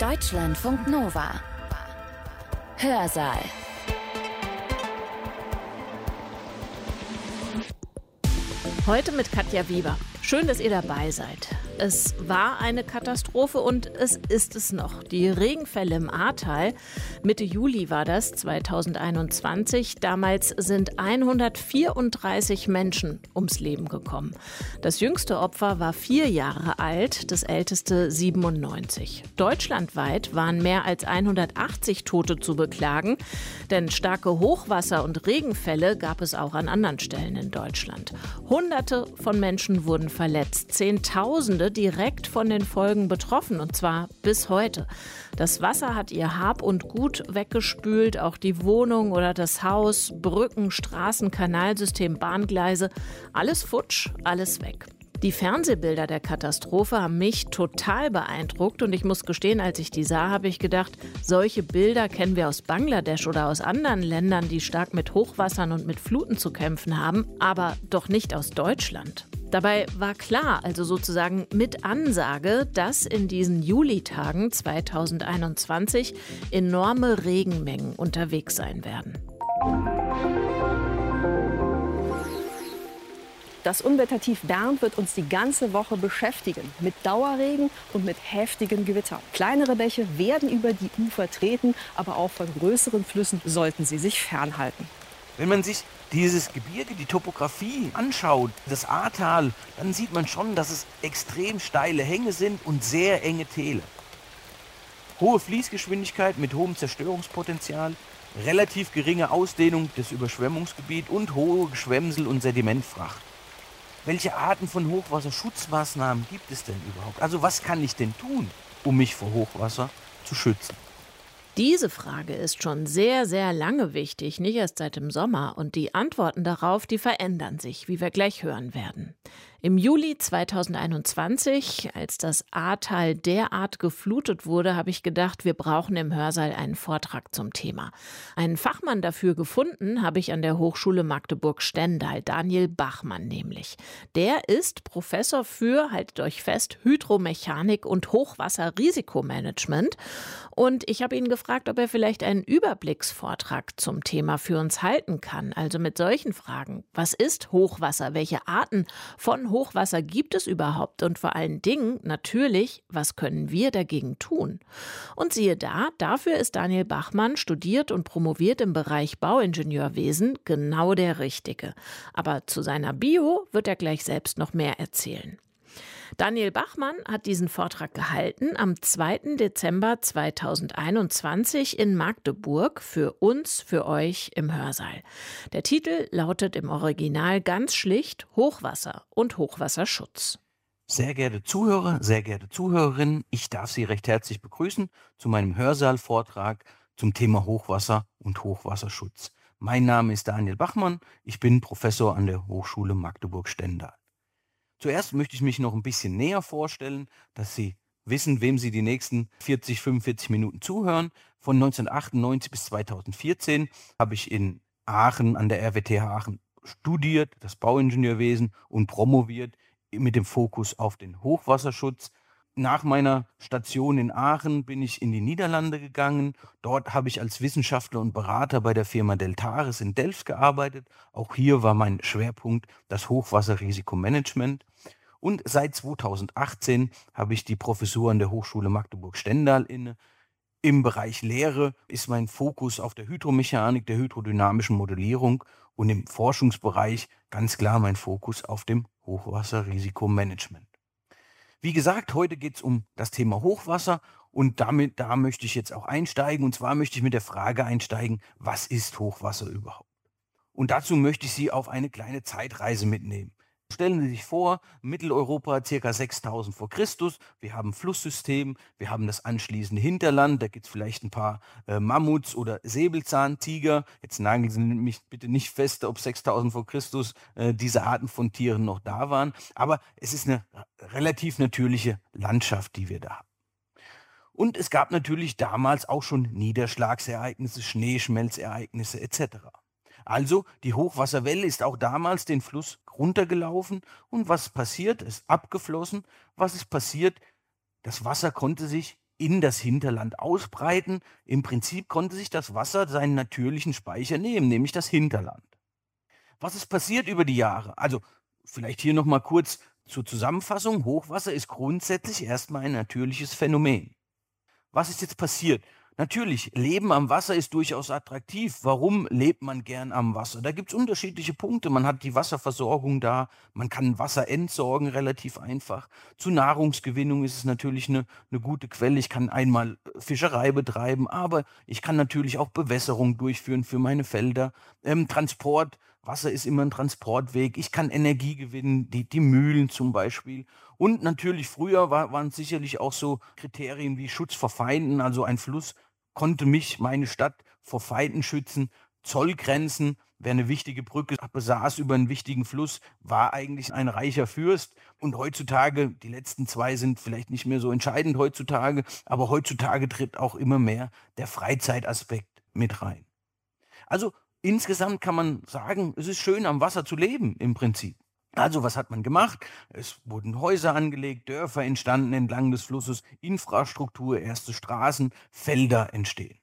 Deutschlandfunk Nova. Hörsaal. Heute mit Katja Weber. Schön, dass ihr dabei seid. Es war eine Katastrophe und es ist es noch. Die Regenfälle im Ahrtal, Mitte Juli war das, 2021. Damals sind 134 Menschen ums Leben gekommen. Das jüngste Opfer war vier Jahre alt, das älteste 97. Deutschlandweit waren mehr als 180 Tote zu beklagen, denn starke Hochwasser- und Regenfälle gab es auch an anderen Stellen in Deutschland. Hunderte von Menschen wurden verletzt, Zehntausende direkt von den Folgen betroffen und zwar bis heute. Das Wasser hat ihr Hab und Gut weggespült, auch die Wohnung oder das Haus, Brücken, Straßen, Kanalsystem, Bahngleise, alles futsch, alles weg. Die Fernsehbilder der Katastrophe haben mich total beeindruckt und ich muss gestehen, als ich die sah, habe ich gedacht, solche Bilder kennen wir aus Bangladesch oder aus anderen Ländern, die stark mit Hochwassern und mit Fluten zu kämpfen haben, aber doch nicht aus Deutschland. Dabei war klar, also sozusagen mit Ansage, dass in diesen Julitagen 2021 enorme Regenmengen unterwegs sein werden. Das Unwettertief Bernd wird uns die ganze Woche beschäftigen. Mit Dauerregen und mit heftigen Gewittern. Kleinere Bäche werden über die Ufer treten, aber auch von größeren Flüssen sollten sie sich fernhalten. Wenn man sich dieses Gebirge, die Topografie anschaut, das Ahrtal, dann sieht man schon, dass es extrem steile Hänge sind und sehr enge Täler. Hohe Fließgeschwindigkeit mit hohem Zerstörungspotenzial, relativ geringe Ausdehnung des Überschwemmungsgebiets und hohe Geschwemmsel- und Sedimentfracht. Welche Arten von Hochwasserschutzmaßnahmen gibt es denn überhaupt? Also was kann ich denn tun, um mich vor Hochwasser zu schützen? Diese Frage ist schon sehr, sehr lange wichtig, nicht erst seit dem Sommer. Und die Antworten darauf, die verändern sich, wie wir gleich hören werden. Im Juli 2021, als das Ahrtal derart geflutet wurde, habe ich gedacht, wir brauchen im Hörsaal einen Vortrag zum Thema. Einen Fachmann dafür gefunden habe ich an der Hochschule Magdeburg-Stendal, Daniel Bachmann nämlich. Der ist Professor für, haltet euch fest, Hydromechanik und Hochwasserrisikomanagement. Und ich habe ihn gefragt, ob er vielleicht einen Überblicksvortrag zum Thema für uns halten kann. Also mit solchen Fragen. Was ist Hochwasser? Welche Arten von Hochwasser gibt es überhaupt? Und vor allen Dingen natürlich, was können wir dagegen tun? Und siehe da, dafür ist Daniel Bachmann studiert und promoviert im Bereich Bauingenieurwesen genau der Richtige. Aber zu seiner Bio wird er gleich selbst noch mehr erzählen. Daniel Bachmann hat diesen Vortrag gehalten am 2. Dezember 2021 in Magdeburg für uns, für euch im Hörsaal. Der Titel lautet im Original ganz schlicht Hochwasser und Hochwasserschutz. Sehr geehrte Zuhörer, sehr geehrte Zuhörerinnen, ich darf Sie recht herzlich begrüßen zu meinem Hörsaal-Vortrag zum Thema Hochwasser und Hochwasserschutz. Mein Name ist Daniel Bachmann, ich bin Professor an der Hochschule Magdeburg-Stendal. Zuerst möchte ich mich noch ein bisschen näher vorstellen, dass Sie wissen, wem Sie die nächsten 40, 45 Minuten zuhören. Von 1998 bis 2014 habe ich in Aachen an der RWTH Aachen studiert, das Bauingenieurwesen und promoviert mit dem Fokus auf den Hochwasserschutz nach meiner Station in Aachen bin ich in die Niederlande gegangen. Dort habe ich als Wissenschaftler und Berater bei der Firma Deltaris in Delft gearbeitet. Auch hier war mein Schwerpunkt das Hochwasserrisikomanagement. Und seit 2018 habe ich die Professur an der Hochschule Magdeburg-Stendal inne. Im Bereich Lehre ist mein Fokus auf der Hydromechanik, der hydrodynamischen Modellierung und im Forschungsbereich ganz klar mein Fokus auf dem Hochwasserrisikomanagement. Wie gesagt, heute geht es um das Thema Hochwasser und damit, da möchte ich jetzt auch einsteigen. Und zwar möchte ich mit der Frage einsteigen, was ist Hochwasser überhaupt? Und dazu möchte ich Sie auf eine kleine Zeitreise mitnehmen. Stellen Sie sich vor, Mitteleuropa circa 6000 vor Christus. Wir haben Flusssystem, wir haben das anschließende Hinterland, da gibt es vielleicht ein paar äh, Mammuts oder Säbelzahntiger. Jetzt nageln Sie mich bitte nicht fest, ob 6000 vor Christus äh, diese Arten von Tieren noch da waren. Aber es ist eine relativ natürliche Landschaft, die wir da haben. Und es gab natürlich damals auch schon Niederschlagsereignisse, Schneeschmelzereignisse etc. Also die Hochwasserwelle ist auch damals den Fluss runtergelaufen und was passiert? Es ist abgeflossen. Was ist passiert? Das Wasser konnte sich in das Hinterland ausbreiten. Im Prinzip konnte sich das Wasser seinen natürlichen Speicher nehmen, nämlich das Hinterland. Was ist passiert über die Jahre? Also vielleicht hier noch mal kurz zur Zusammenfassung. Hochwasser ist grundsätzlich erstmal ein natürliches Phänomen. Was ist jetzt passiert? Natürlich, Leben am Wasser ist durchaus attraktiv. Warum lebt man gern am Wasser? Da gibt es unterschiedliche Punkte. Man hat die Wasserversorgung da, man kann Wasser entsorgen relativ einfach. Zu Nahrungsgewinnung ist es natürlich eine, eine gute Quelle. Ich kann einmal Fischerei betreiben, aber ich kann natürlich auch Bewässerung durchführen für meine Felder. Ähm, Transport, Wasser ist immer ein Transportweg. Ich kann Energie gewinnen, die, die Mühlen zum Beispiel. Und natürlich früher war, waren sicherlich auch so Kriterien wie Schutz vor Feinden. Also ein Fluss konnte mich, meine Stadt, vor Feinden schützen. Zollgrenzen, wer eine wichtige Brücke besaß über einen wichtigen Fluss, war eigentlich ein reicher Fürst. Und heutzutage, die letzten zwei sind vielleicht nicht mehr so entscheidend heutzutage, aber heutzutage tritt auch immer mehr der Freizeitaspekt mit rein. Also insgesamt kann man sagen, es ist schön am Wasser zu leben im Prinzip. Also was hat man gemacht? Es wurden Häuser angelegt, Dörfer entstanden entlang des Flusses, Infrastruktur, erste Straßen, Felder entstehen.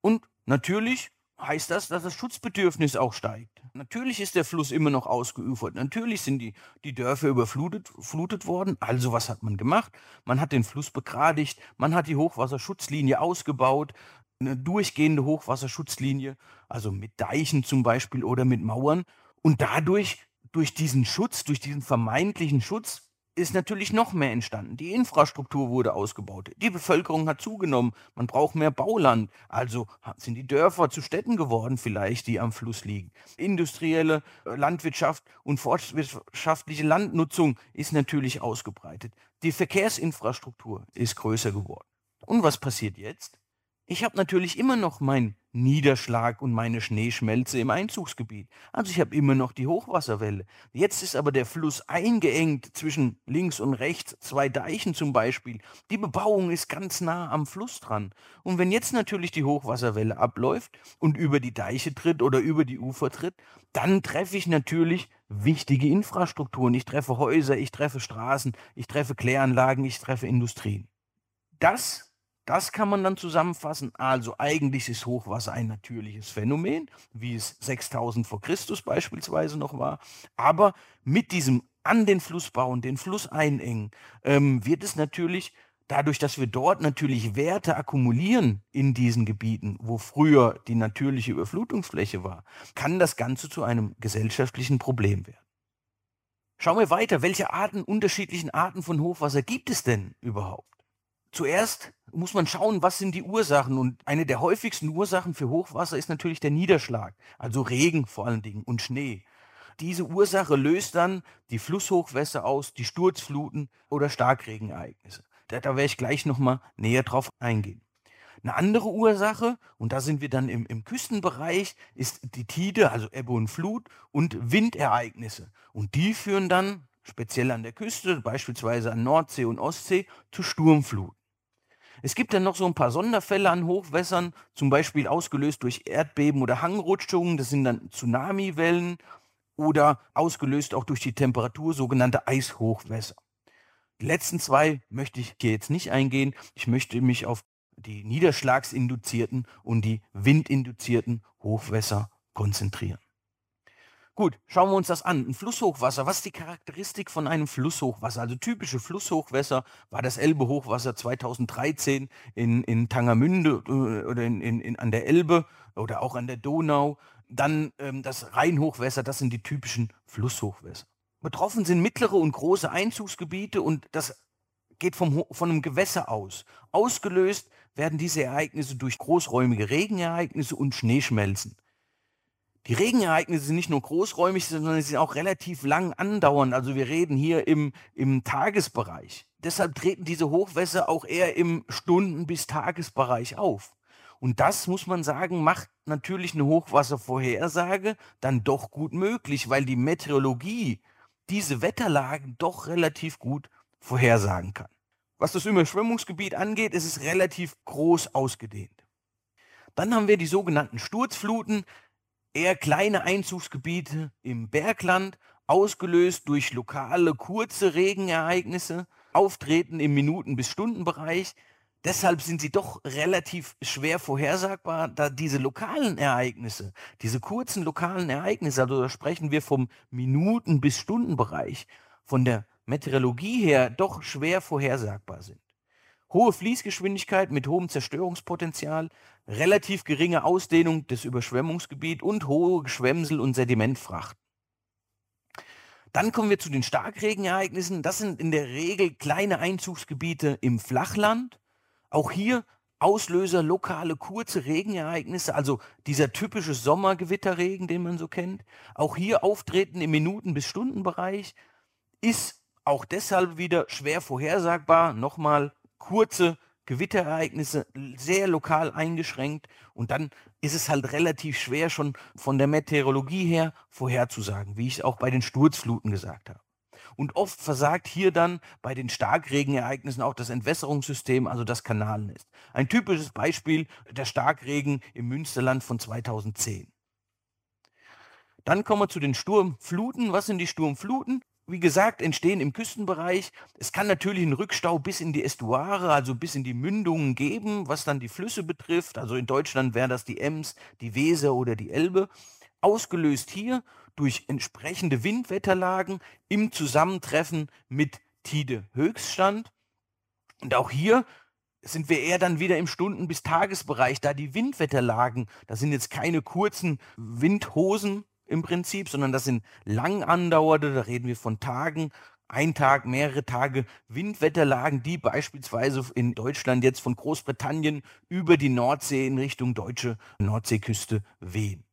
Und natürlich heißt das, dass das Schutzbedürfnis auch steigt. Natürlich ist der Fluss immer noch ausgeufert. Natürlich sind die, die Dörfer überflutet flutet worden. Also was hat man gemacht? Man hat den Fluss begradigt, man hat die Hochwasserschutzlinie ausgebaut, eine durchgehende Hochwasserschutzlinie, also mit Deichen zum Beispiel oder mit Mauern. Und dadurch durch diesen Schutz, durch diesen vermeintlichen Schutz, ist natürlich noch mehr entstanden. Die Infrastruktur wurde ausgebaut. Die Bevölkerung hat zugenommen. Man braucht mehr Bauland. Also sind die Dörfer zu Städten geworden, vielleicht, die am Fluss liegen. Industrielle äh, Landwirtschaft und forstwirtschaftliche Landnutzung ist natürlich ausgebreitet. Die Verkehrsinfrastruktur ist größer geworden. Und was passiert jetzt? Ich habe natürlich immer noch meinen Niederschlag und meine Schneeschmelze im Einzugsgebiet. Also ich habe immer noch die Hochwasserwelle. Jetzt ist aber der Fluss eingeengt zwischen links und rechts, zwei Deichen zum Beispiel. Die Bebauung ist ganz nah am Fluss dran. Und wenn jetzt natürlich die Hochwasserwelle abläuft und über die Deiche tritt oder über die Ufer tritt, dann treffe ich natürlich wichtige Infrastrukturen. Ich treffe Häuser, ich treffe Straßen, ich treffe Kläranlagen, ich treffe Industrien. Das das kann man dann zusammenfassen. Also eigentlich ist Hochwasser ein natürliches Phänomen, wie es 6000 vor Christus beispielsweise noch war. Aber mit diesem an den Fluss bauen, den Fluss einengen, ähm, wird es natürlich dadurch, dass wir dort natürlich Werte akkumulieren in diesen Gebieten, wo früher die natürliche Überflutungsfläche war, kann das Ganze zu einem gesellschaftlichen Problem werden. Schauen wir weiter, welche Arten, unterschiedlichen Arten von Hochwasser gibt es denn überhaupt? Zuerst muss man schauen, was sind die Ursachen. Und eine der häufigsten Ursachen für Hochwasser ist natürlich der Niederschlag, also Regen vor allen Dingen und Schnee. Diese Ursache löst dann die Flusshochwässer aus, die Sturzfluten oder Starkregenereignisse. Da, da werde ich gleich nochmal näher drauf eingehen. Eine andere Ursache, und da sind wir dann im, im Küstenbereich, ist die Tide, also Ebbe und Flut und Windereignisse. Und die führen dann, speziell an der Küste, beispielsweise an Nordsee und Ostsee, zu Sturmfluten. Es gibt dann noch so ein paar Sonderfälle an Hochwässern, zum Beispiel ausgelöst durch Erdbeben oder Hangrutschungen, das sind dann Tsunamiwellen oder ausgelöst auch durch die Temperatur, sogenannte Eishochwässer. Die letzten zwei möchte ich hier jetzt nicht eingehen. Ich möchte mich auf die niederschlagsinduzierten und die windinduzierten Hochwässer konzentrieren. Gut, schauen wir uns das an. Ein Flusshochwasser. Was ist die Charakteristik von einem Flusshochwasser? Also typische Flusshochwässer war das Elbe-Hochwasser 2013 in, in Tangermünde äh, oder in, in, in, an der Elbe oder auch an der Donau. Dann ähm, das Rheinhochwässer, das sind die typischen Flusshochwässer. Betroffen sind mittlere und große Einzugsgebiete und das geht vom, von einem Gewässer aus. Ausgelöst werden diese Ereignisse durch großräumige Regenereignisse und Schneeschmelzen. Die Regenereignisse sind nicht nur großräumig, sondern sie sind auch relativ lang andauernd. Also wir reden hier im, im Tagesbereich. Deshalb treten diese Hochwässer auch eher im Stunden- bis Tagesbereich auf. Und das, muss man sagen, macht natürlich eine Hochwasservorhersage dann doch gut möglich, weil die Meteorologie diese Wetterlagen doch relativ gut vorhersagen kann. Was das Überschwemmungsgebiet angeht, ist es relativ groß ausgedehnt. Dann haben wir die sogenannten Sturzfluten eher kleine Einzugsgebiete im Bergland, ausgelöst durch lokale kurze Regenereignisse, auftreten im Minuten- bis Stundenbereich. Deshalb sind sie doch relativ schwer vorhersagbar, da diese lokalen Ereignisse, diese kurzen lokalen Ereignisse, also da sprechen wir vom Minuten- bis Stundenbereich, von der Meteorologie her doch schwer vorhersagbar sind. Hohe Fließgeschwindigkeit mit hohem Zerstörungspotenzial, relativ geringe Ausdehnung des Überschwemmungsgebiets und hohe Geschwemmsel- und Sedimentfrachten. Dann kommen wir zu den Starkregenereignissen. Das sind in der Regel kleine Einzugsgebiete im Flachland auch hier Auslöser lokale kurze Regenereignisse, also dieser typische Sommergewitterregen, den man so kennt. Auch hier Auftreten im Minuten- bis Stundenbereich ist auch deshalb wieder schwer vorhersagbar. Nochmal kurze Gewitterereignisse, sehr lokal eingeschränkt. Und dann ist es halt relativ schwer schon von der Meteorologie her vorherzusagen, wie ich es auch bei den Sturzfluten gesagt habe. Und oft versagt hier dann bei den Starkregenereignissen auch das Entwässerungssystem, also das Kanalnetz. Ein typisches Beispiel der Starkregen im Münsterland von 2010. Dann kommen wir zu den Sturmfluten. Was sind die Sturmfluten? Wie gesagt, entstehen im Küstenbereich. Es kann natürlich einen Rückstau bis in die Estuare, also bis in die Mündungen geben, was dann die Flüsse betrifft. Also in Deutschland wären das die Ems, die Weser oder die Elbe. Ausgelöst hier durch entsprechende Windwetterlagen im Zusammentreffen mit Tide Höchststand. Und auch hier sind wir eher dann wieder im Stunden- bis Tagesbereich, da die Windwetterlagen, das sind jetzt keine kurzen Windhosen im Prinzip, sondern das sind lang andauernde, da reden wir von Tagen, ein Tag, mehrere Tage Windwetterlagen, die beispielsweise in Deutschland jetzt von Großbritannien über die Nordsee in Richtung deutsche Nordseeküste wehen.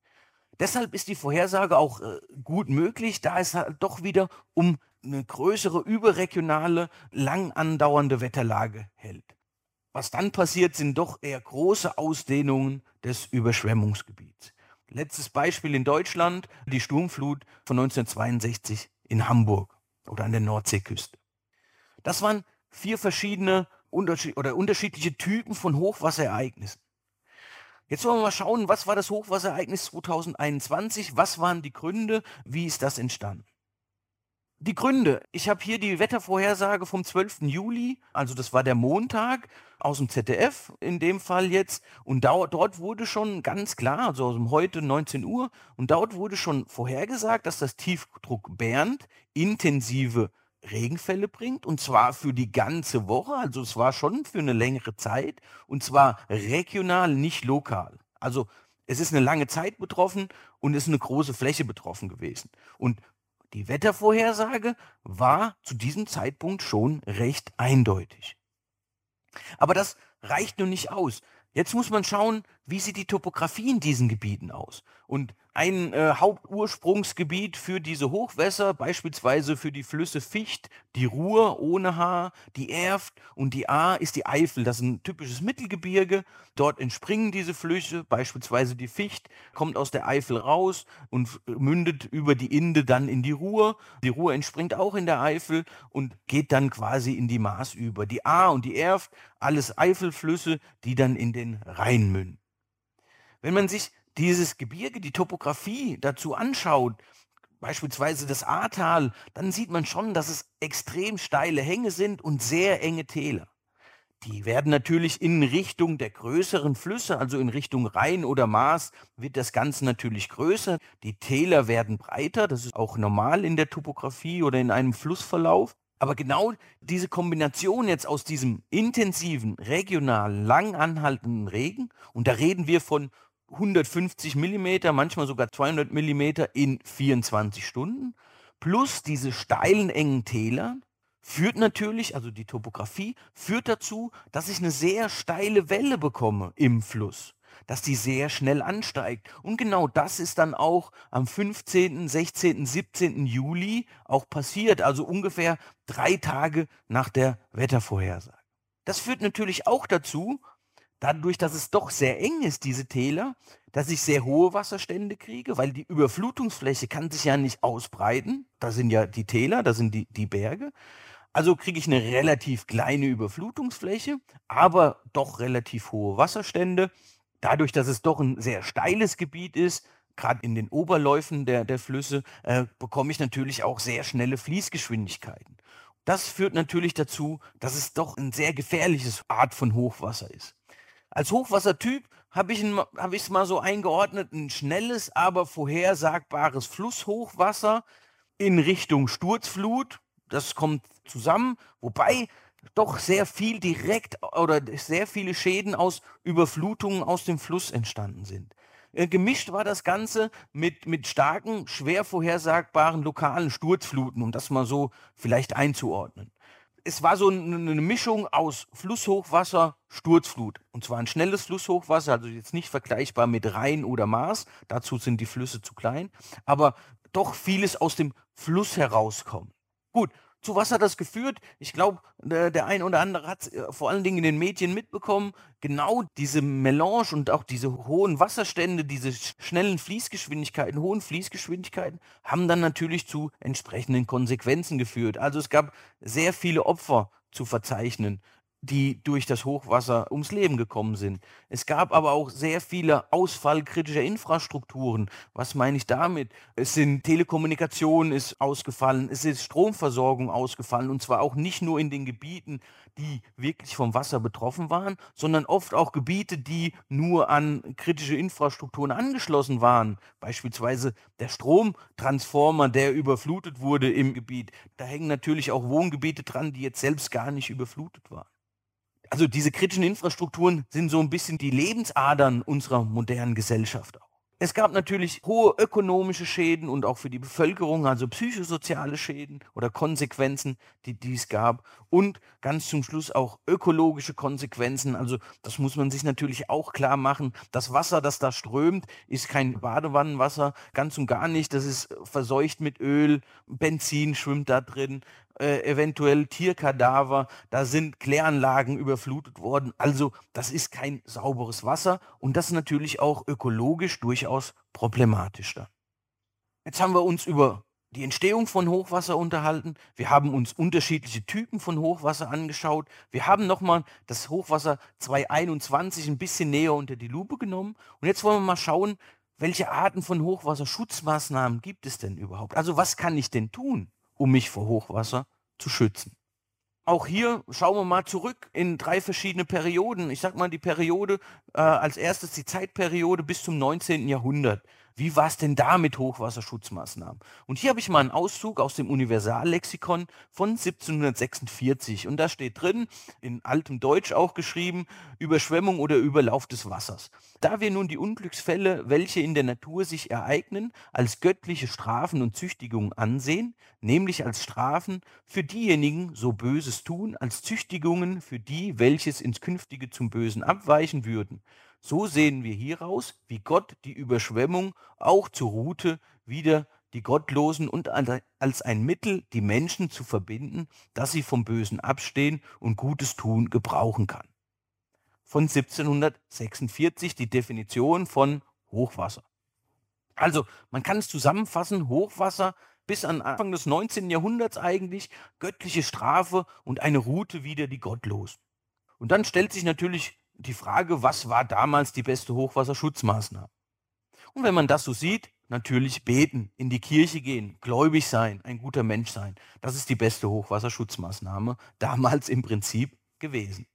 Deshalb ist die Vorhersage auch äh, gut möglich, da es halt doch wieder um eine größere überregionale, lang andauernde Wetterlage hält. Was dann passiert, sind doch eher große Ausdehnungen des Überschwemmungsgebiets. Letztes Beispiel in Deutschland, die Sturmflut von 1962 in Hamburg oder an der Nordseeküste. Das waren vier verschiedene oder unterschiedliche Typen von Hochwasserereignissen. Jetzt wollen wir mal schauen, was war das Hochwasserereignis 2021? Was waren die Gründe? Wie ist das entstanden? Die Gründe. Ich habe hier die Wettervorhersage vom 12. Juli, also das war der Montag aus dem ZDF in dem Fall jetzt. Und dort wurde schon ganz klar, also aus dem heute 19 Uhr, und dort wurde schon vorhergesagt, dass das Tiefdruck Bernd intensive Regenfälle bringt und zwar für die ganze Woche, also es war schon für eine längere Zeit und zwar regional, nicht lokal. Also es ist eine lange Zeit betroffen und es ist eine große Fläche betroffen gewesen. Und die Wettervorhersage war zu diesem Zeitpunkt schon recht eindeutig. Aber das reicht nun nicht aus. Jetzt muss man schauen, wie sieht die Topografie in diesen Gebieten aus. Und ein äh, Hauptursprungsgebiet für diese Hochwässer, beispielsweise für die Flüsse Ficht, die Ruhr ohne H, die Erft und die A ist die Eifel. Das ist ein typisches Mittelgebirge. Dort entspringen diese Flüsse, beispielsweise die Ficht, kommt aus der Eifel raus und mündet über die Inde dann in die Ruhr. Die Ruhr entspringt auch in der Eifel und geht dann quasi in die Maas über. Die A und die Erft, alles Eifelflüsse, die dann in den Rhein münden. Wenn man sich dieses Gebirge, die Topografie dazu anschaut, beispielsweise das Ahrtal, dann sieht man schon, dass es extrem steile Hänge sind und sehr enge Täler. Die werden natürlich in Richtung der größeren Flüsse, also in Richtung Rhein oder Maas, wird das Ganze natürlich größer. Die Täler werden breiter, das ist auch normal in der Topografie oder in einem Flussverlauf. Aber genau diese Kombination jetzt aus diesem intensiven, regional lang anhaltenden Regen, und da reden wir von 150 Millimeter, manchmal sogar 200 Millimeter in 24 Stunden. Plus diese steilen, engen Täler führt natürlich, also die Topografie, führt dazu, dass ich eine sehr steile Welle bekomme im Fluss, dass die sehr schnell ansteigt. Und genau das ist dann auch am 15., 16., 17. Juli auch passiert, also ungefähr drei Tage nach der Wettervorhersage. Das führt natürlich auch dazu, dadurch, dass es doch sehr eng ist, diese Täler, dass ich sehr hohe Wasserstände kriege, weil die Überflutungsfläche kann sich ja nicht ausbreiten. Da sind ja die Täler, da sind die, die Berge. Also kriege ich eine relativ kleine Überflutungsfläche, aber doch relativ hohe Wasserstände. Dadurch, dass es doch ein sehr steiles Gebiet ist, gerade in den Oberläufen der, der Flüsse, äh, bekomme ich natürlich auch sehr schnelle Fließgeschwindigkeiten. das führt natürlich dazu, dass es doch ein sehr gefährliches Art von Hochwasser ist. Als Hochwassertyp habe ich es mal so eingeordnet, ein schnelles, aber vorhersagbares Flusshochwasser in Richtung Sturzflut. Das kommt zusammen, wobei doch sehr viel direkt oder sehr viele Schäden aus Überflutungen aus dem Fluss entstanden sind. Äh, gemischt war das Ganze mit, mit starken, schwer vorhersagbaren lokalen Sturzfluten, um das mal so vielleicht einzuordnen. Es war so eine Mischung aus Flusshochwasser, Sturzflut. Und zwar ein schnelles Flusshochwasser, also jetzt nicht vergleichbar mit Rhein oder Maas. Dazu sind die Flüsse zu klein. Aber doch vieles aus dem Fluss herauskommt. Gut, zu was hat das geführt? Ich glaube, der, ein oder andere hat es äh, vor allen Dingen in den Medien mitbekommen. Genau diese Melange und auch diese hohen Wasserstände, diese schnellen Fließgeschwindigkeiten, hohen Fließgeschwindigkeiten, haben dann natürlich zu entsprechenden Konsequenzen geführt. Also es gab sehr viele Opfer zu verzeichnen die durch das Hochwasser ums Leben gekommen sind. Es gab aber auch sehr viele Ausfall kritischer Infrastrukturen. Was meine ich damit? Es sind Telekommunikation ist ausgefallen, es ist Stromversorgung ausgefallen und zwar auch nicht nur in den Gebieten, die wirklich vom Wasser betroffen waren, sondern oft auch Gebiete, die nur an kritische Infrastrukturen angeschlossen waren. Beispielsweise der Stromtransformer, der überflutet wurde im Gebiet. Da hängen natürlich auch Wohngebiete dran, die jetzt selbst gar nicht überflutet waren also diese kritischen Infrastrukturen sind so ein bisschen die Lebensadern unserer modernen Gesellschaft. Es gab natürlich hohe ökonomische Schäden und auch für die Bevölkerung, also psychosoziale Schäden oder Konsequenzen, die dies gab. Und ganz zum Schluss auch ökologische Konsequenzen. Also das muss man sich natürlich auch klar machen. Das Wasser, das da strömt, ist kein Badewannenwasser, ganz und gar nicht. Das ist verseucht mit Öl, Benzin schwimmt da drin äh, eventuell Tierkadaver, da sind Kläranlagen überflutet worden. Also das ist kein sauberes Wasser und das ist natürlich auch ökologisch durchaus problematisch. Jetzt haben wir uns über die Entstehung von Hochwasser unterhalten. Wir haben uns unterschiedliche Typen von Hochwasser angeschaut. Wir haben nochmal das Hochwasser 2021 ein bisschen näher unter die Lupe genommen. Und jetzt wollen wir mal schauen, welche Arten von Hochwasserschutzmaßnahmen gibt es denn überhaupt? Also was kann ich denn tun? um mich vor Hochwasser zu schützen. Auch hier schauen wir mal zurück in drei verschiedene Perioden. Ich sage mal die Periode äh, als erstes die Zeitperiode bis zum 19. Jahrhundert. Wie war es denn da mit Hochwasserschutzmaßnahmen? Und hier habe ich mal einen Auszug aus dem Universallexikon von 1746. Und da steht drin, in altem Deutsch auch geschrieben, Überschwemmung oder Überlauf des Wassers. Da wir nun die Unglücksfälle, welche in der Natur sich ereignen, als göttliche Strafen und Züchtigungen ansehen, nämlich als Strafen für diejenigen, so Böses tun, als Züchtigungen für die, welches ins Künftige zum Bösen abweichen würden, so sehen wir hieraus, wie Gott die Überschwemmung auch zur Route wieder die Gottlosen und als ein Mittel, die Menschen zu verbinden, dass sie vom Bösen abstehen und Gutes tun gebrauchen kann. Von 1746 die Definition von Hochwasser. Also, man kann es zusammenfassen, Hochwasser bis an Anfang des 19. Jahrhunderts eigentlich, göttliche Strafe und eine Route wieder die Gottlosen. Und dann stellt sich natürlich die Frage, was war damals die beste Hochwasserschutzmaßnahme? Und wenn man das so sieht, natürlich beten, in die Kirche gehen, gläubig sein, ein guter Mensch sein. Das ist die beste Hochwasserschutzmaßnahme damals im Prinzip gewesen.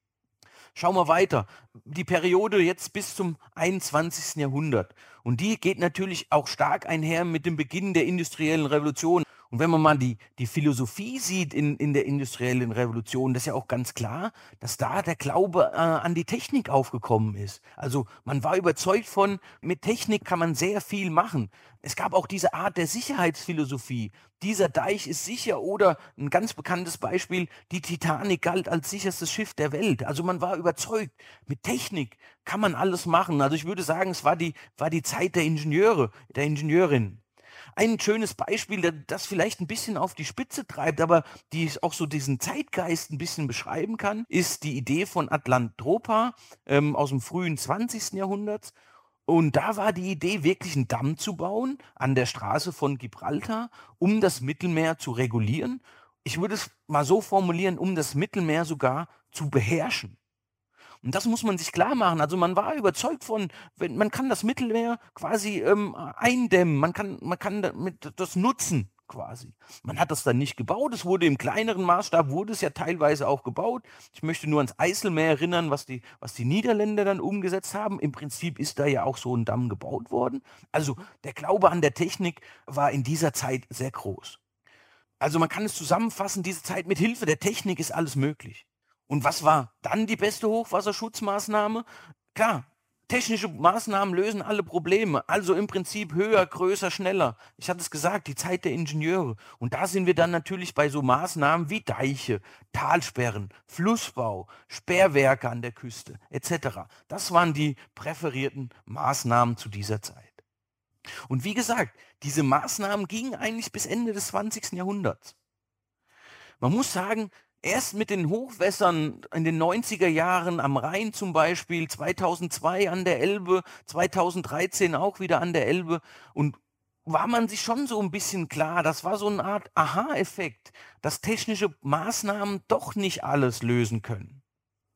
Schauen wir weiter. Die Periode jetzt bis zum 21. Jahrhundert. Und die geht natürlich auch stark einher mit dem Beginn der industriellen Revolution. Und wenn man mal die, die Philosophie sieht in, in der industriellen Revolution, das ist ja auch ganz klar, dass da der Glaube äh, an die Technik aufgekommen ist. Also man war überzeugt von, mit Technik kann man sehr viel machen. Es gab auch diese Art der Sicherheitsphilosophie. Dieser Deich ist sicher oder ein ganz bekanntes Beispiel, die Titanic galt als sicherstes Schiff der Welt. Also man war überzeugt, mit Technik kann man alles machen. Also ich würde sagen, es war die, war die Zeit der Ingenieure, der Ingenieurin. Ein schönes Beispiel, das vielleicht ein bisschen auf die Spitze treibt, aber die auch so diesen Zeitgeist ein bisschen beschreiben kann, ist die Idee von Atlantropa ähm, aus dem frühen 20. Jahrhundert. Und da war die Idee, wirklich einen Damm zu bauen an der Straße von Gibraltar, um das Mittelmeer zu regulieren. Ich würde es mal so formulieren, um das Mittelmeer sogar zu beherrschen. Und das muss man sich klar machen. Also man war überzeugt von, man kann das Mittelmeer quasi ähm, eindämmen, man kann, man kann damit das nutzen quasi. Man hat das dann nicht gebaut, es wurde im kleineren Maßstab, wurde es ja teilweise auch gebaut. Ich möchte nur ans Eiselmeer erinnern, was die, was die Niederländer dann umgesetzt haben. Im Prinzip ist da ja auch so ein Damm gebaut worden. Also der Glaube an der Technik war in dieser Zeit sehr groß. Also man kann es zusammenfassen, diese Zeit mit Hilfe der Technik ist alles möglich. Und was war dann die beste Hochwasserschutzmaßnahme? Klar, technische Maßnahmen lösen alle Probleme. Also im Prinzip höher, größer, schneller. Ich hatte es gesagt, die Zeit der Ingenieure. Und da sind wir dann natürlich bei so Maßnahmen wie Deiche, Talsperren, Flussbau, Sperrwerke an der Küste etc. Das waren die präferierten Maßnahmen zu dieser Zeit. Und wie gesagt, diese Maßnahmen gingen eigentlich bis Ende des 20. Jahrhunderts. Man muss sagen, erst mit den Hochwässern in den 90er Jahren am Rhein zum Beispiel, 2002 an der Elbe, 2013 auch wieder an der Elbe und war man sich schon so ein bisschen klar, das war so eine Art Aha-Effekt, dass technische Maßnahmen doch nicht alles lösen können.